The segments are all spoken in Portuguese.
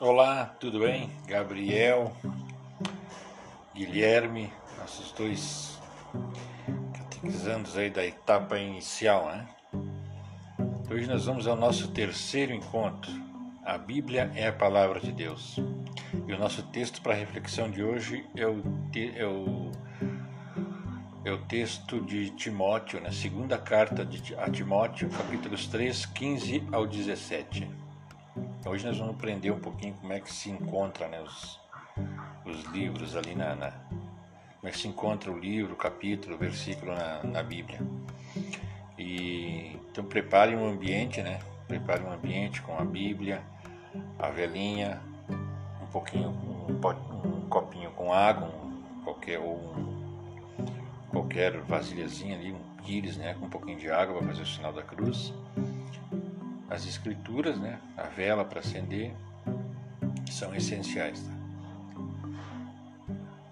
Olá, tudo bem? Gabriel, Guilherme, nossos dois catequizandos aí da etapa inicial, né? Hoje nós vamos ao nosso terceiro encontro. A Bíblia é a palavra de Deus. E o nosso texto para reflexão de hoje é o, é o, é o texto de Timóteo, na né? segunda carta de, a Timóteo, capítulos 3, 15 ao 17. Hoje nós vamos aprender um pouquinho como é que se encontra né, os, os livros ali na, na, como é que se encontra o livro, o capítulo, o versículo na, na Bíblia. E então prepare um ambiente, né? Prepare um ambiente com a Bíblia, a velinha, um pouquinho, um, um copinho com água, um, qualquer ou um, qualquer vasilhazinha ali, um pires, né? Com um pouquinho de água para fazer o sinal da cruz as escrituras, né, a vela para acender, são essenciais. Tá?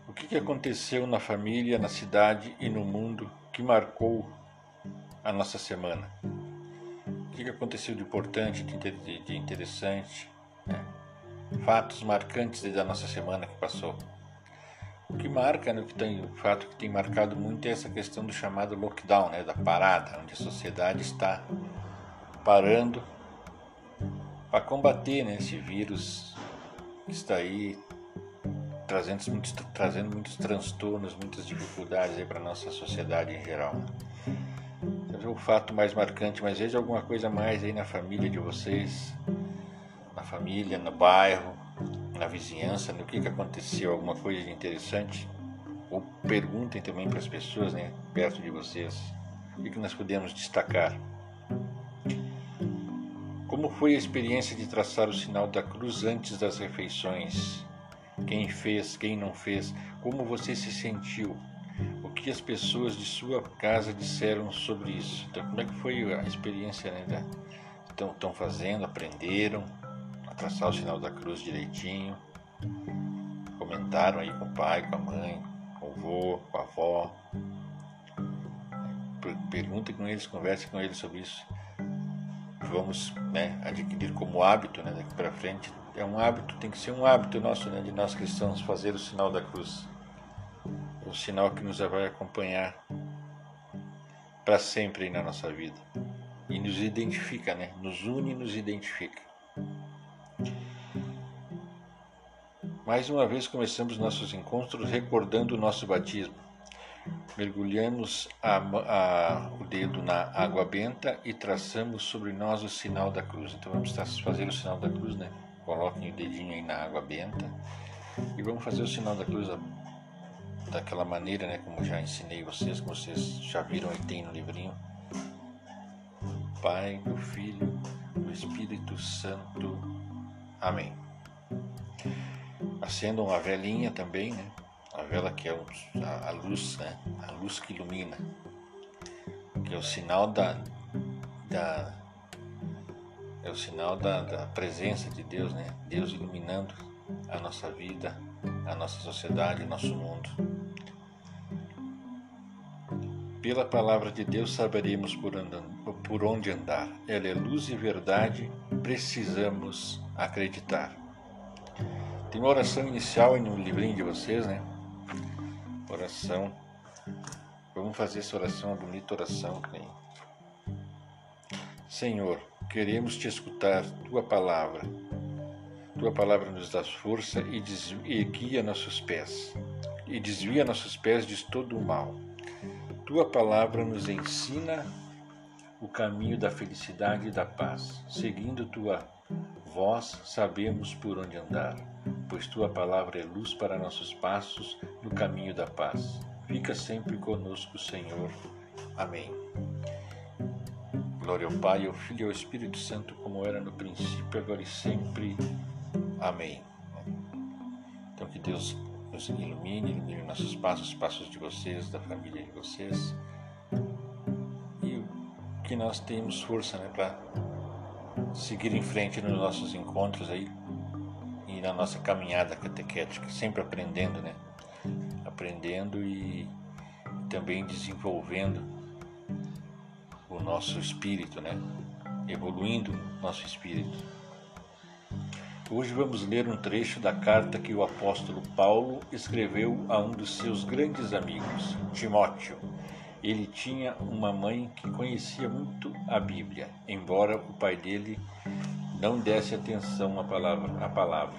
O que, que aconteceu na família, na cidade e no mundo que marcou a nossa semana? O que, que aconteceu de importante, de, interessante? Né? Fatos marcantes da nossa semana que passou. O que marca, né, o, que tem, o fato que tem marcado muito é essa questão do chamado lockdown, né, da parada, onde a sociedade está parando para combater né, esse vírus que está aí trazendo muitos, trazendo muitos transtornos, muitas dificuldades para a nossa sociedade em geral. Então, é o fato mais marcante, mas veja alguma coisa mais aí na família de vocês, na família, no bairro, na vizinhança, no que, que aconteceu, alguma coisa de interessante. Ou perguntem também para as pessoas né, perto de vocês o que, que nós podemos destacar. Como foi a experiência de traçar o sinal da cruz antes das refeições? Quem fez, quem não fez? Como você se sentiu? O que as pessoas de sua casa disseram sobre isso? Então, como é que foi a experiência? Né? Estão, estão fazendo, aprenderam a traçar o sinal da cruz direitinho? Comentaram aí com o pai, com a mãe, com o avô, com a avó? Perguntem com eles, conversem com eles sobre isso vamos né, adquirir como hábito né, daqui para frente. É um hábito, tem que ser um hábito nosso, né, de nós cristãos, fazer o sinal da cruz. O sinal que nos vai acompanhar para sempre na nossa vida. E nos identifica, né? Nos une e nos identifica. Mais uma vez começamos nossos encontros recordando o nosso batismo Mergulhamos a, a, o dedo na água benta e traçamos sobre nós o sinal da cruz. Então vamos fazer o sinal da cruz, né? Coloquem o dedinho aí na água benta e vamos fazer o sinal da cruz daquela maneira, né? Como já ensinei vocês, como vocês já viram e tem no livrinho. Pai, do Filho, do Espírito Santo. Amém. Acendam a velhinha também, né? A vela que é a, luz, né? a luz que ilumina, que é o sinal da, da é o sinal da, da, presença de Deus, né? Deus iluminando a nossa vida, a nossa sociedade, o nosso mundo. Pela palavra de Deus saberemos por, andando, por onde andar. Ela é luz e verdade, precisamos acreditar. Tem uma oração inicial aí no livrinho de vocês, né? Oração. Vamos fazer essa oração, uma bonita oração. Né? Senhor, queremos te escutar, tua palavra. Tua palavra nos dá força e, e guia nossos pés, e desvia nossos pés de todo o mal. Tua palavra nos ensina o caminho da felicidade e da paz. Seguindo tua voz, sabemos por onde andar pois tua palavra é luz para nossos passos no caminho da paz. Fica sempre conosco, Senhor. Amém. Glória ao Pai, ao Filho e ao Espírito Santo, como era no princípio, agora e sempre. Amém. Então que Deus nos ilumine, ilumine nossos passos, os passos de vocês, da família de vocês. E que nós tenhamos força né, para seguir em frente nos nossos encontros aí, e na nossa caminhada catequética, sempre aprendendo, né? Aprendendo e também desenvolvendo o nosso espírito, né? Evoluindo nosso espírito. Hoje vamos ler um trecho da carta que o apóstolo Paulo escreveu a um dos seus grandes amigos, Timóteo. Ele tinha uma mãe que conhecia muito a Bíblia, embora o pai dele não desse atenção à palavra. À palavra.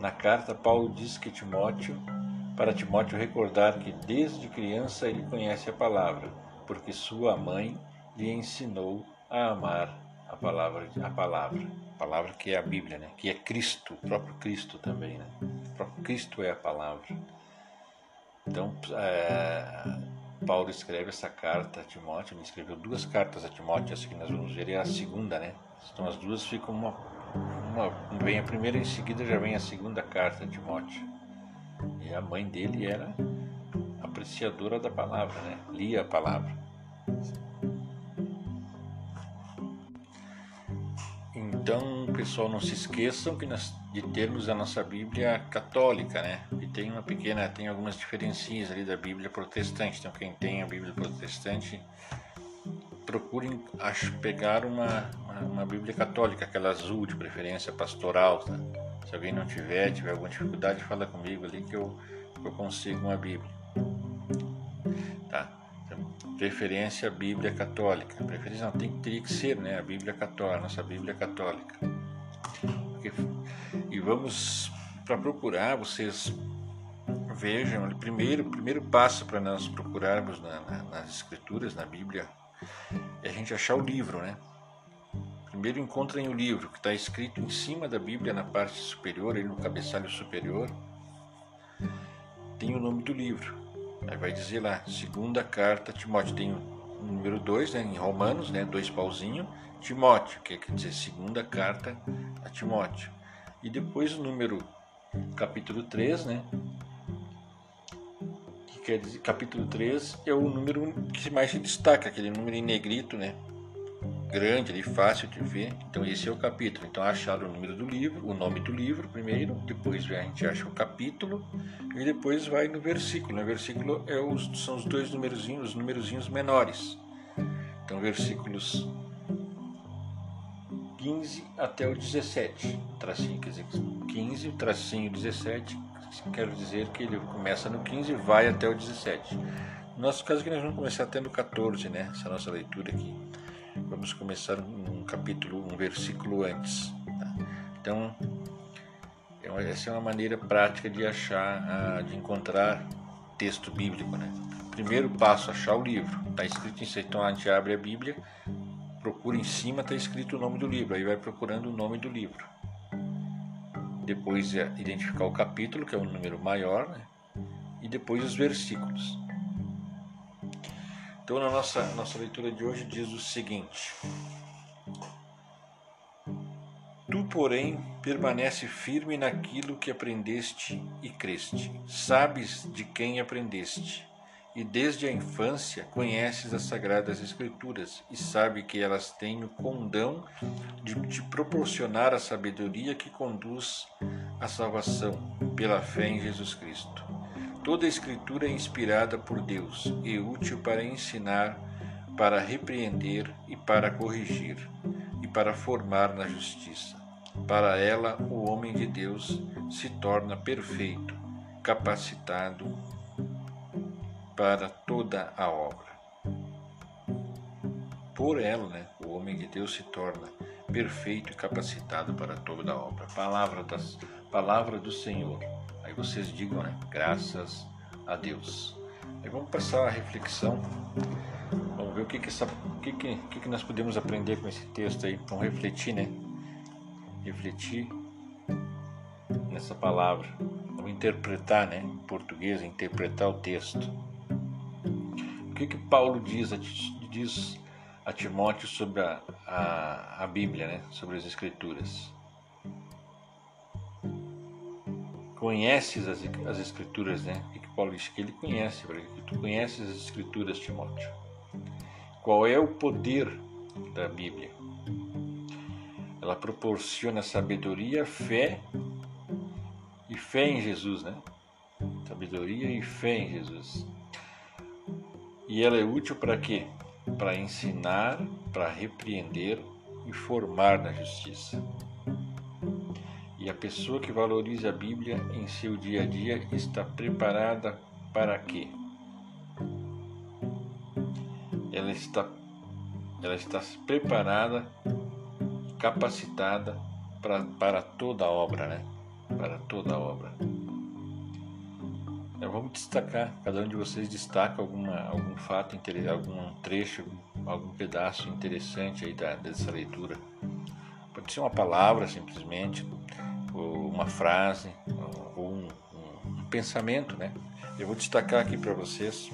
Na carta, Paulo diz que Timóteo, para Timóteo recordar que desde criança ele conhece a palavra, porque sua mãe lhe ensinou a amar a palavra, a palavra, a palavra que é a Bíblia, né? Que é Cristo, o próprio Cristo também, né? O próprio Cristo é a palavra. Então, é, Paulo escreve essa carta a Timóteo, ele escreveu duas cartas a Timóteo, essa que nós vamos ver é a segunda, né? Então as duas ficam uma, uma vem a primeira e em seguida já vem a segunda carta a Timóteo. E a mãe dele era apreciadora da palavra, né? Lia a palavra. Então, pessoal, não se esqueçam que nós, de termos a nossa Bíblia católica, né? E tem uma pequena, tem algumas diferencinhas ali da Bíblia protestante. Então, quem tem a Bíblia protestante, procurem acho, pegar uma, uma, uma, Bíblia católica, aquela azul de preferência, pastoral. Tá? Se alguém não tiver, tiver alguma dificuldade, fala comigo ali que eu, eu consigo uma Bíblia. Preferência a Bíblia católica. Preferência não, tem, teria que ser né, a Bíblia católica, nossa Bíblia católica. E vamos para procurar, vocês vejam, o primeiro, primeiro passo para nós procurarmos na, na, nas escrituras, na Bíblia, é a gente achar o livro, né? Primeiro encontrem o livro que está escrito em cima da Bíblia na parte superior, aí no cabeçalho superior, tem o nome do livro. Aí vai dizer lá, segunda carta Timóteo, tem o número 2, né, em Romanos, né, dois pauzinho, Timóteo, que quer dizer segunda carta a Timóteo. E depois o número capítulo 3, né, que quer dizer, capítulo 3 é o número que mais se destaca, aquele número em negrito, né, grande ali, fácil de ver. Então esse é o capítulo. Então acharam o número do livro, o nome do livro primeiro, depois a gente acha o capítulo e depois vai no versículo. No versículo é os, são os dois numerozinhos, os numerozinhos menores. Então versículos 15 até o 17. Tracinho, quer dizer, 15, tracinho 17, quero dizer que ele começa no 15 e vai até o 17. No nosso caso aqui nós vamos começar até no 14, né? Essa nossa leitura aqui. Vamos começar um capítulo, um versículo antes. Tá? Então, é essa é uma maneira prática de achar, de encontrar texto bíblico. Né? Primeiro passo, achar o livro. Está escrito em então a gente abre a Bíblia, procura em cima, está escrito o nome do livro. Aí vai procurando o nome do livro. Depois é identificar o capítulo, que é o número maior, né? e depois os versículos. Então, na nossa, nossa leitura de hoje, diz o seguinte: Tu, porém, permanece firme naquilo que aprendeste e creste. Sabes de quem aprendeste, e desde a infância conheces as sagradas Escrituras, e sabe que elas têm o condão de te proporcionar a sabedoria que conduz à salvação pela fé em Jesus Cristo. Toda a Escritura é inspirada por Deus e útil para ensinar, para repreender e para corrigir, e para formar na justiça. Para ela, o homem de Deus se torna perfeito, capacitado para toda a obra. Por ela, né, o homem de Deus se torna perfeito e capacitado para toda a obra. Palavra, das, palavra do Senhor vocês digam, né? Graças a Deus. Aí vamos passar a reflexão. Vamos ver o que que, essa, que, que, que, que nós podemos aprender com esse texto aí. Vamos refletir, né? Refletir nessa palavra. Vamos interpretar, né? Em português, interpretar o texto. O que que Paulo diz a, diz a Timóteo sobre a, a, a Bíblia, né? Sobre as Escrituras. Conheces as, as escrituras, né? O que Paulo diz que ele conhece, que tu conheces as escrituras, Timóteo. Qual é o poder da Bíblia? Ela proporciona sabedoria, fé e fé em Jesus, né? Sabedoria e fé em Jesus. E ela é útil para quê? Para ensinar, para repreender e formar na justiça E a pessoa que valoriza a Bíblia em seu dia a dia está preparada para quê? Ela está, ela está preparada, capacitada para, para toda a obra, né? Para toda a obra. Então, vamos destacar, cada um de vocês destaca alguma, algum fato, algum trecho, algum pedaço interessante aí da, dessa leitura. Pode ser uma palavra simplesmente, uma frase, ou um, um, pensamento, né? Eu vou destacar aqui para vocês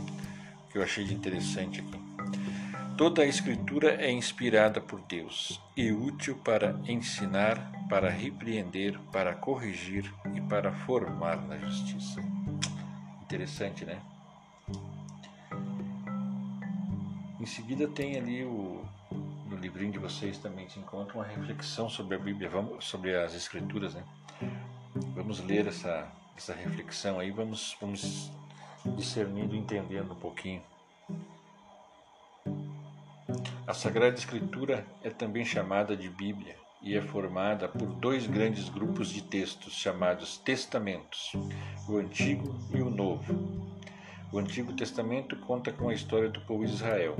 que eu achei de interessante aqui. Toda a Escritura é inspirada por Deus e útil para ensinar, para repreender, para corrigir e para formar na justiça. Interessante, né? Em seguida tem ali o no livrinho de vocês também se encontra uma reflexão sobre a Bíblia, vamos, sobre as Escrituras, né? Vamos ler essa essa reflexão aí, vamos vamos discernindo, entendendo um pouquinho. A Sagrada Escritura é também chamada de Bíblia e é formada por dois grandes grupos de textos chamados Testamentos, o Antigo e o Novo. O Antigo Testamento conta com a história do povo de Israel.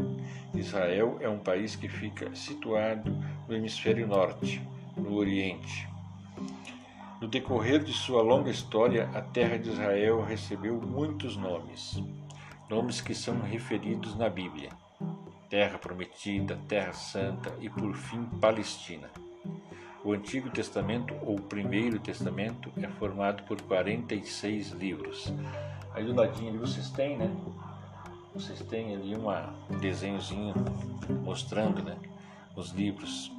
Israel é um país que fica situado no hemisfério norte, no Oriente. No decorrer de sua longa história, a terra de Israel recebeu muitos nomes, nomes que são referidos na Bíblia. Terra Prometida, Terra Santa e, por fim, Palestina. O Antigo Testamento, ou Primeiro Testamento, é formado por 46 livros. Aí do ladinho ali vocês têm, né? Vocês têm ali uma, um desenhozinho mostrando, né? Os livros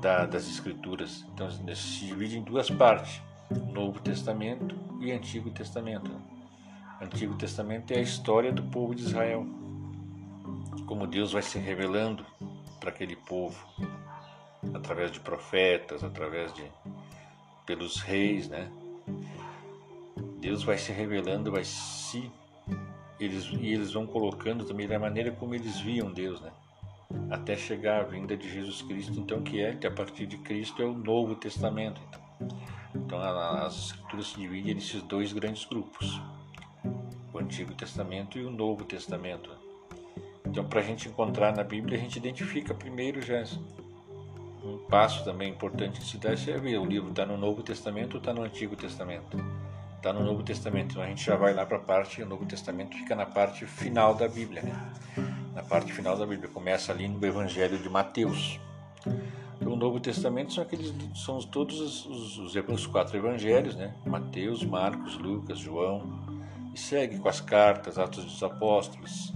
da, das Escrituras. Então se divide em duas partes: Novo Testamento e Antigo Testamento. Antigo Testamento é a história do povo de Israel, como Deus vai se revelando para aquele povo através de profetas, através de pelos reis, né? Deus vai se revelando, vai se eles e eles vão colocando também da maneira como eles viam Deus, né? Até chegar à vinda de Jesus Cristo, então que é que a partir de Cristo é o Novo Testamento. Então, então as escrituras se dividem nesses dois grandes grupos o Antigo Testamento e o Novo Testamento. Então, para a gente encontrar na Bíblia, a gente identifica primeiro já um passo também importante que se dá é ver o livro está no Novo Testamento ou está no Antigo Testamento. Está no Novo Testamento, então a gente já vai lá para a parte, o Novo Testamento fica na parte final da Bíblia, né? Na parte final da Bíblia, começa ali no Evangelho de Mateus. Então, o Novo Testamento são aqueles, são todos os, os, os, quatro evangelhos, né? Mateus, Marcos, Lucas, João, e segue com as cartas, Atos dos Apóstolos.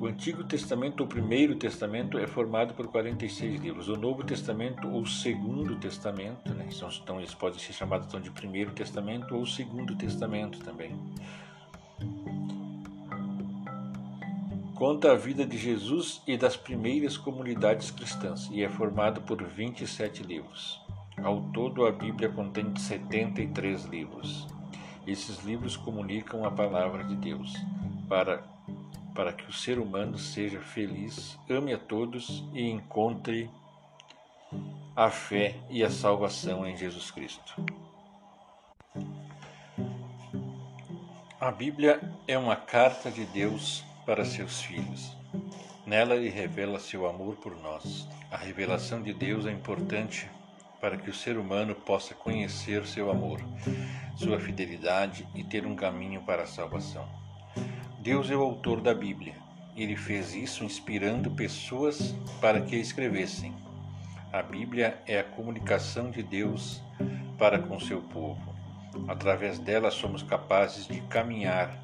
O Antigo Testamento, ou Primeiro Testamento, é formado por 46 livros. O Novo Testamento, ou Segundo Testamento, né? então eles podem ser chamados então, de Primeiro Testamento ou Segundo Testamento também. Conta a vida de Jesus e das primeiras comunidades cristãs e é formado por 27 livros. Ao todo, a Bíblia contém 73 livros. Esses livros comunicam a palavra de Deus para, para que o ser humano seja feliz, ame a todos e encontre a fé e a salvação em Jesus Cristo. A Bíblia é uma carta de Deus para seus filhos. Nela ele revela seu amor por nós. A revelação de Deus é importante para que o ser humano possa conhecer seu amor, sua fidelidade e ter um caminho para a salvação. Deus é o autor da Bíblia. Ele fez isso inspirando pessoas para que a escrevessem. A Bíblia é a comunicação de Deus para com seu povo. Através dela somos capazes de caminhar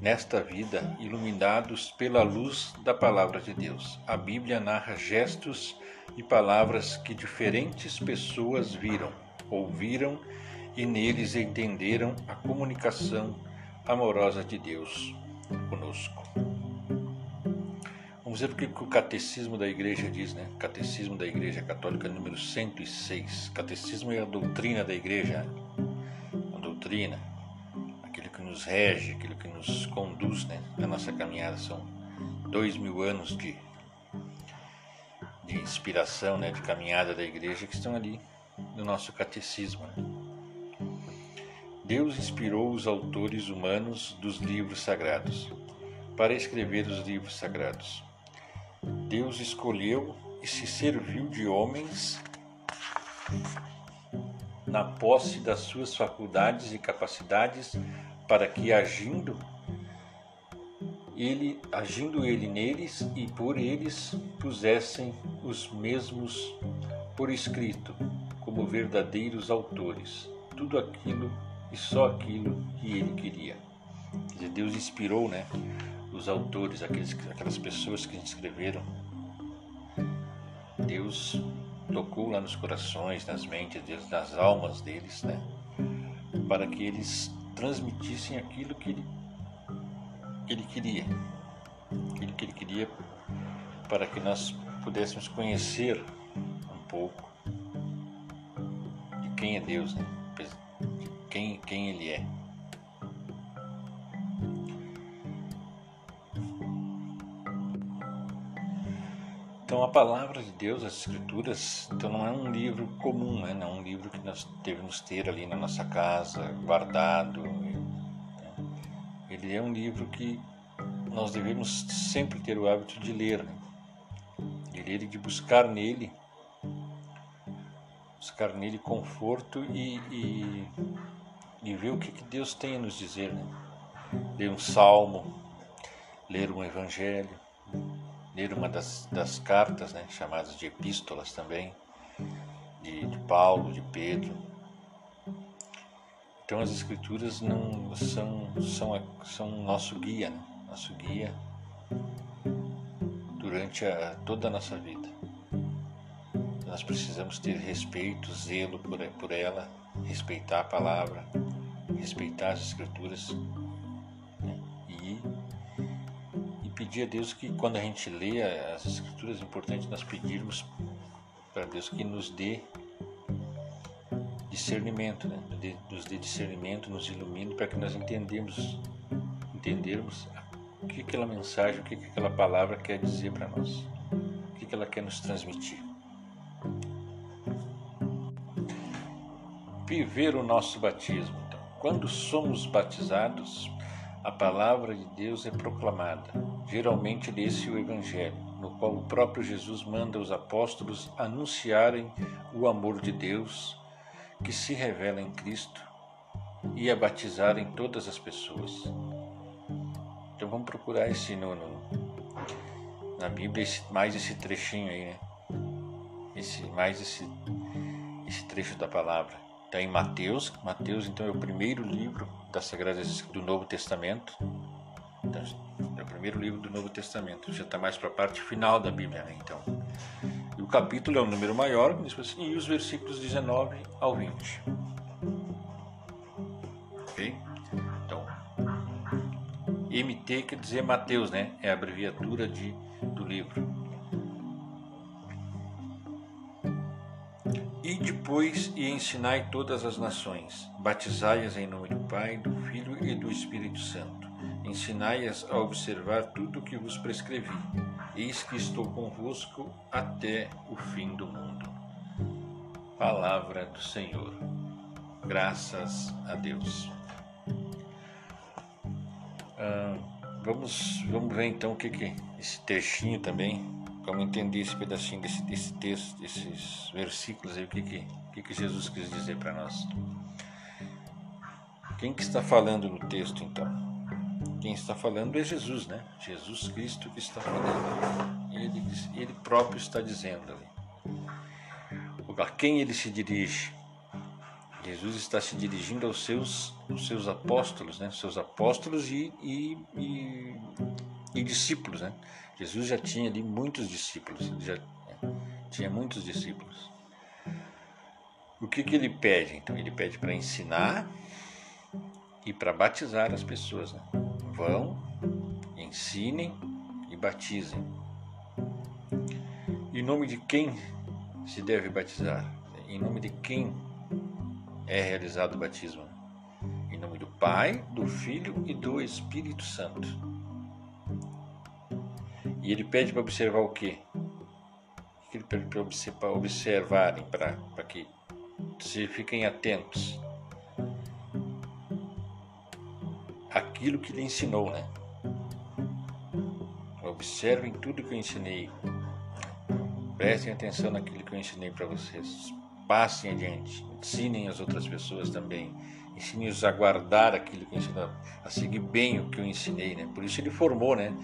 nesta vida iluminados pela luz da palavra de Deus. A Bíblia narra gestos e palavras que diferentes pessoas viram, ouviram e neles entenderam a comunicação amorosa de Deus conosco. Vamos ver o que o Catecismo da Igreja diz, né? Catecismo da Igreja Católica número 106. Catecismo é a doutrina da Igreja, doutrina, aquilo que nos rege, aquilo que nos conduz, né? Na nossa caminhada são dois mil anos de de inspiração, né, de caminhada da igreja, que estão ali no nosso catecismo. Né? Deus inspirou os autores humanos dos livros sagrados para escrever os livros sagrados. Deus escolheu e se serviu de homens na posse das suas faculdades e capacidades para que agindo ele agindo ele neles e por eles pusessem os mesmos por escrito como verdadeiros autores tudo aquilo e só aquilo que ele queria. Dizer, Deus inspirou, né, os autores, aqueles, aquelas pessoas que escreveram. Deus tocou lá nos corações, nas mentes deles, nas almas deles, né, para que eles transmitissem aquilo que ele, que ele queria, aquilo que ele queria para que nós pudéssemos conhecer um pouco de quem é Deus, né? quem, quem ele é. Então a palavra de Deus, as escrituras, então não é um livro comum, né? não é um livro que nós devemos ter ali na nossa casa, guardado. Né? Ele é um livro que nós devemos sempre ter o hábito de ler, né? de ler e de buscar nele, buscar nele conforto e, e e ver o que, que Deus tem a nos dizer. Né? Ler um salmo, ler um evangelho, ler uma das, das cartas, né, chamadas de epístolas também, de, de Paulo, de Pedro. Então as escrituras não são são são nosso guia, né? nosso guia durante a, toda a nossa vida. Nós precisamos ter respeito, zelo por, por ela, respeitar a palavra, respeitar as escrituras pedir a Deus que quando a gente lê as escrituras é importante nós pedirmos para Deus que nos dê discernimento, né? nos dê discernimento, nos ilumine para que nós entendemos, entendermos o que aquela mensagem, o que aquela palavra quer dizer para nós, o que ela quer nos transmitir. Viver o nosso batismo. Quando somos batizados, a palavra de Deus é proclamada. Geralmente lê-se o Evangelho, no qual o próprio Jesus manda os apóstolos anunciarem o amor de Deus que se revela em Cristo e a batizarem todas as pessoas. Então vamos procurar esse no, no na Bíblia esse, mais esse trechinho aí, né? Esse, mais esse, esse trecho da palavra. Está em Mateus. Mateus, então, é o primeiro livro da Sagrada do Novo Testamento. É o primeiro livro do Novo Testamento. Já está mais para a parte final da Bíblia, né? Então, e o capítulo é um número maior, e os versículos 19 ao 20. Ok? Então, MT quer dizer Mateus, né? É a abreviatura de, do livro. E depois e ensinai todas as nações, batizai-as em nome do Pai, do Filho e do Espírito Santo. Ensinai-as a observar tudo o que vos prescrevi. Eis que estou convosco até o fim do mundo. Palavra do Senhor. Graças a Deus. Ah, vamos, vamos ver então o que, que esse textinho também Vamos entender esse pedacinho desse, desse texto, desses versículos aí, o que, que, que, que Jesus quis dizer para nós. Quem que está falando no texto então? Quem está falando é Jesus, né? Jesus Cristo que está falando. Ele, ele próprio está dizendo ali. A quem ele se dirige? Jesus está se dirigindo aos seus, aos seus apóstolos, né? Seus apóstolos e, e, e, e discípulos, né? Jesus já tinha ali muitos discípulos, já tinha muitos discípulos. O que, que ele pede? Então, ele pede para ensinar e para batizar as pessoas. Né? Vão, ensinem e batizem. Em nome de quem se deve batizar? Em nome de quem é realizado o batismo? Em nome do Pai, do Filho e do Espírito Santo. E ele pede para observar o quê? O que que para observarem, para que se fiquem atentos aquilo que ele ensinou, né? Observem tudo que eu ensinei. Prestem atenção naquilo que eu ensinei para vocês. Passem adiante. Ensinem as outras pessoas também. Ensinem-os a guardar aquilo que eu ensinei, a seguir bem o que eu ensinei, né? Por isso ele formou, né?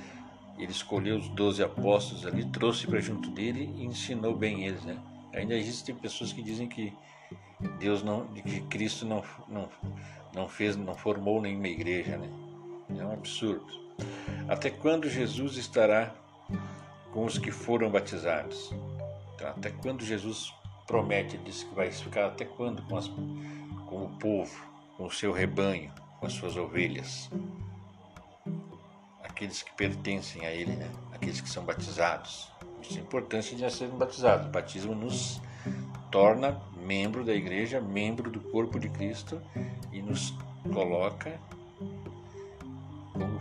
Ele escolheu os doze apóstolos ali, trouxe para junto dele e ensinou bem eles, né? Ainda existem pessoas que dizem que Deus não, que Cristo não, não, não fez, não formou nenhuma igreja, né? É um absurdo. Até quando Jesus estará com os que foram batizados? Então, até quando Jesus promete, disse que vai ficar até quando com, as, com o povo, com o seu rebanho, com as suas ovelhas? Aqueles que pertencem a Ele, né? aqueles que são batizados. Isso é a importância de nós sermos batizados. O batismo nos torna membro da igreja, membro do corpo de Cristo e nos coloca como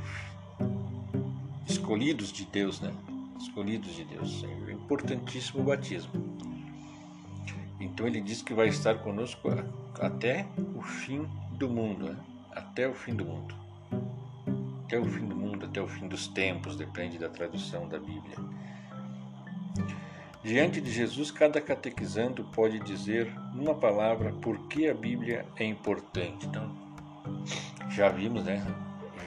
escolhidos de Deus, né? Escolhidos de Deus. É importantíssimo o batismo. Então ele diz que vai estar conosco até o fim do mundo, né? até o fim do mundo. Até o fim do mundo, até o fim dos tempos, depende da tradução da Bíblia. Diante de Jesus, cada catequizando pode dizer numa palavra por que a Bíblia é importante. Então, já vimos, né?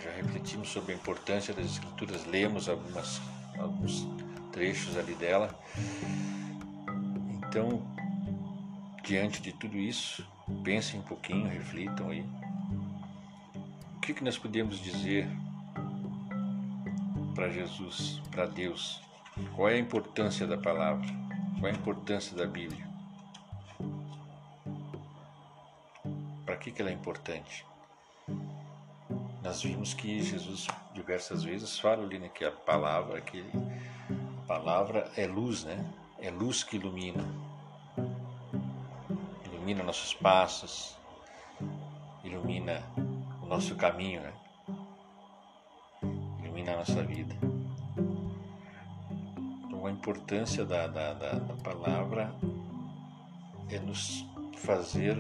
Já refletimos sobre a importância das Escrituras, lemos algumas, alguns trechos ali dela. Então, diante de tudo isso, pensem um pouquinho, reflitam aí. O que, que nós podemos dizer para Jesus, para Deus, qual é a importância da palavra? Qual é a importância da Bíblia? Para que, que ela é importante? Nós vimos que Jesus diversas vezes fala ali né, que a palavra, que a palavra é luz, né? É luz que ilumina. Ilumina nossos passos, ilumina o nosso caminho, né? Ilumina a nossa vida a importância da, da, da, da palavra é nos fazer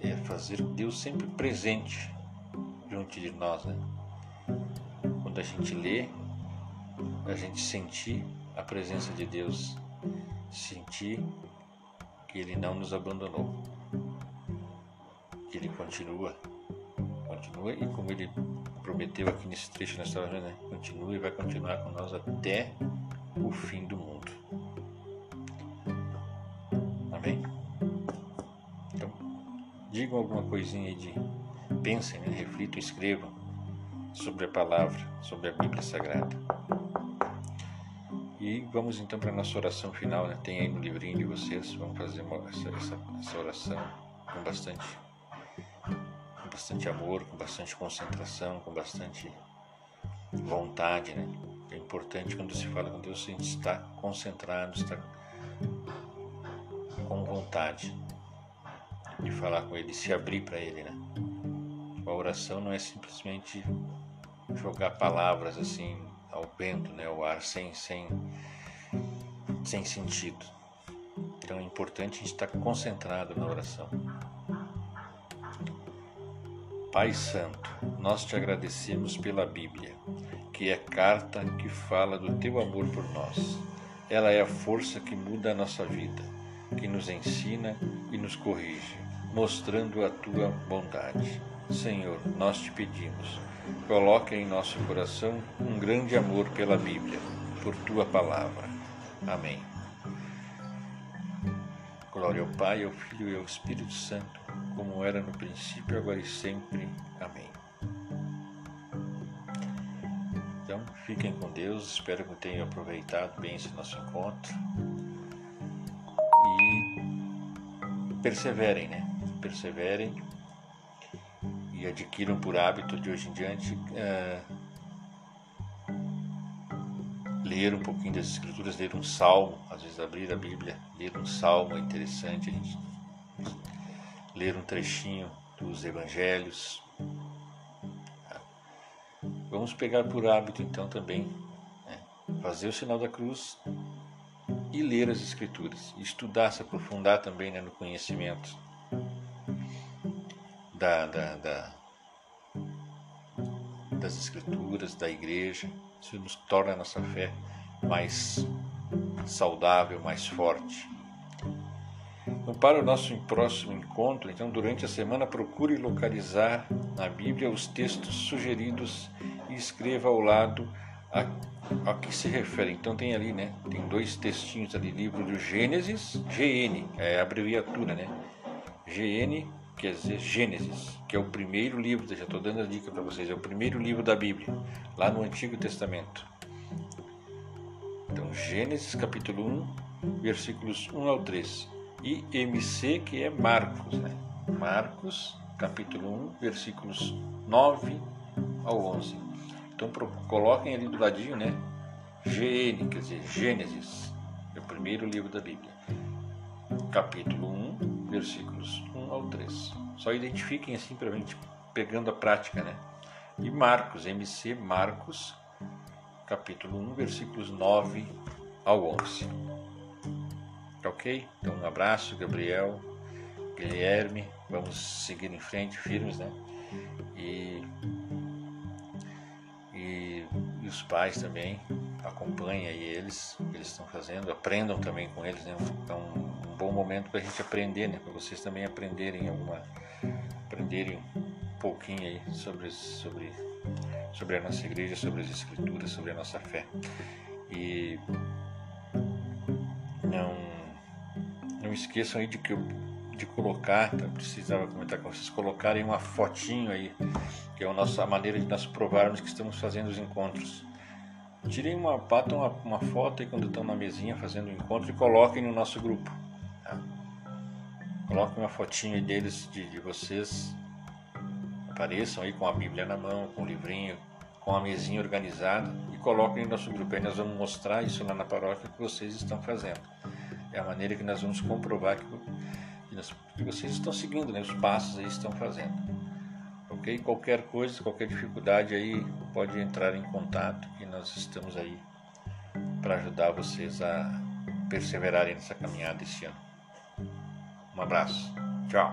é fazer Deus sempre presente junto de nós, né? Quando a gente lê, a gente sentir a presença de Deus, sentir que Ele não nos abandonou, que Ele continua, continua e como Ele prometeu aqui nesse trecho nessa hora, né? Continua e vai continuar com nós até o fim do mundo. Amém? Então, digam alguma coisinha aí de. Pensem, né? reflitam, escrevam sobre a palavra, sobre a Bíblia Sagrada. E vamos então para a nossa oração final, né? tem aí no livrinho de vocês, vamos fazer uma, essa, essa, essa oração com bastante, com bastante amor, com bastante concentração, com bastante vontade, né? É importante quando se fala com Deus, a gente está concentrado, está com vontade de falar com Ele, se abrir para Ele, né? A oração não é simplesmente jogar palavras assim ao vento, né? Ao ar sem, sem, sem sentido. Então é importante a gente estar concentrado na oração. Pai Santo, nós te agradecemos pela Bíblia que é carta que fala do teu amor por nós. Ela é a força que muda a nossa vida, que nos ensina e nos corrige, mostrando a tua bondade. Senhor, nós te pedimos, coloque em nosso coração um grande amor pela Bíblia, por tua palavra. Amém. Glória ao Pai, ao Filho e ao Espírito Santo, como era no princípio, agora e sempre. Amém. Fiquem com Deus, espero que tenham aproveitado bem esse nosso encontro. E perseverem, né? Perseverem e adquiram por hábito de hoje em diante uh, ler um pouquinho das escrituras, ler um salmo, às vezes abrir a Bíblia, ler um salmo é interessante, a gente ler um trechinho dos evangelhos, Vamos pegar por hábito então também, né? fazer o sinal da cruz e ler as Escrituras, estudar, se aprofundar também né, no conhecimento da, da, da, das Escrituras, da igreja. Isso nos torna a nossa fé mais saudável, mais forte. Então, para o nosso próximo encontro, então, durante a semana, procure localizar na Bíblia os textos sugeridos e escreva ao lado a, a que se refere. Então, tem ali, né? Tem dois textinhos ali, livro do Gênesis, GN, é a abreviatura, né? GN quer dizer Gênesis, que é o primeiro livro, já estou dando a dica para vocês, é o primeiro livro da Bíblia, lá no Antigo Testamento. Então, Gênesis capítulo 1, versículos 1 ao 3 e MC, que é Marcos. Né? Marcos, capítulo 1, versículos 9 ao 11. Então coloquem ali do ladinho, né? GN, quer dizer, Gênesis, é o primeiro livro da Bíblia. Capítulo 1, versículos 1 ao 3. Só identifiquem assim para a gente pegando a prática, né? E Marcos, MC Marcos, capítulo 1, versículos 9 ao 11. Tá ok? Então, um abraço, Gabriel, Guilherme. Vamos seguir em frente, firmes, né? E, os pais também acompanhem aí eles, o que eles estão fazendo, aprendam também com eles, né? Então, um bom momento para a gente aprender, né? Para vocês também aprenderem alguma, aprenderem um pouquinho aí sobre, sobre, sobre a nossa igreja, sobre as escrituras, sobre a nossa fé. E não não esqueçam aí de que de colocar, então precisava comentar com vocês, colocarem uma fotinho aí, que é a nossa maneira de nós provarmos que estamos fazendo os encontros. Tirem uma, batam uma, uma foto aí quando estão na mesinha fazendo o encontro e coloquem no nosso grupo. Tá? Coloquem uma fotinho deles, de, de vocês, apareçam aí com a Bíblia na mão, com o livrinho, com a mesinha organizada e coloquem no nosso grupo. Aí nós vamos mostrar isso lá na paróquia que vocês estão fazendo. É a maneira que nós vamos comprovar que, que vocês estão seguindo, né? os passos aí estão fazendo. Ok? Qualquer coisa, qualquer dificuldade aí, pode entrar em contato que nós estamos aí para ajudar vocês a perseverarem nessa caminhada esse ano. Um abraço. Tchau.